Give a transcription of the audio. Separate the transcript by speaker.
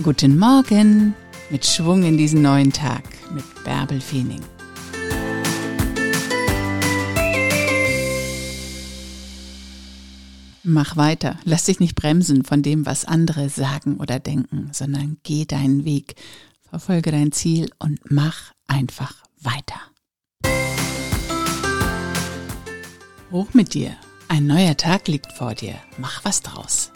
Speaker 1: Guten Morgen mit Schwung in diesen neuen Tag mit Bärbel Feening. Mach weiter, lass dich nicht bremsen von dem, was andere sagen oder denken, sondern geh deinen Weg, verfolge dein Ziel und mach einfach weiter. Hoch mit dir, ein neuer Tag liegt vor dir, mach was draus.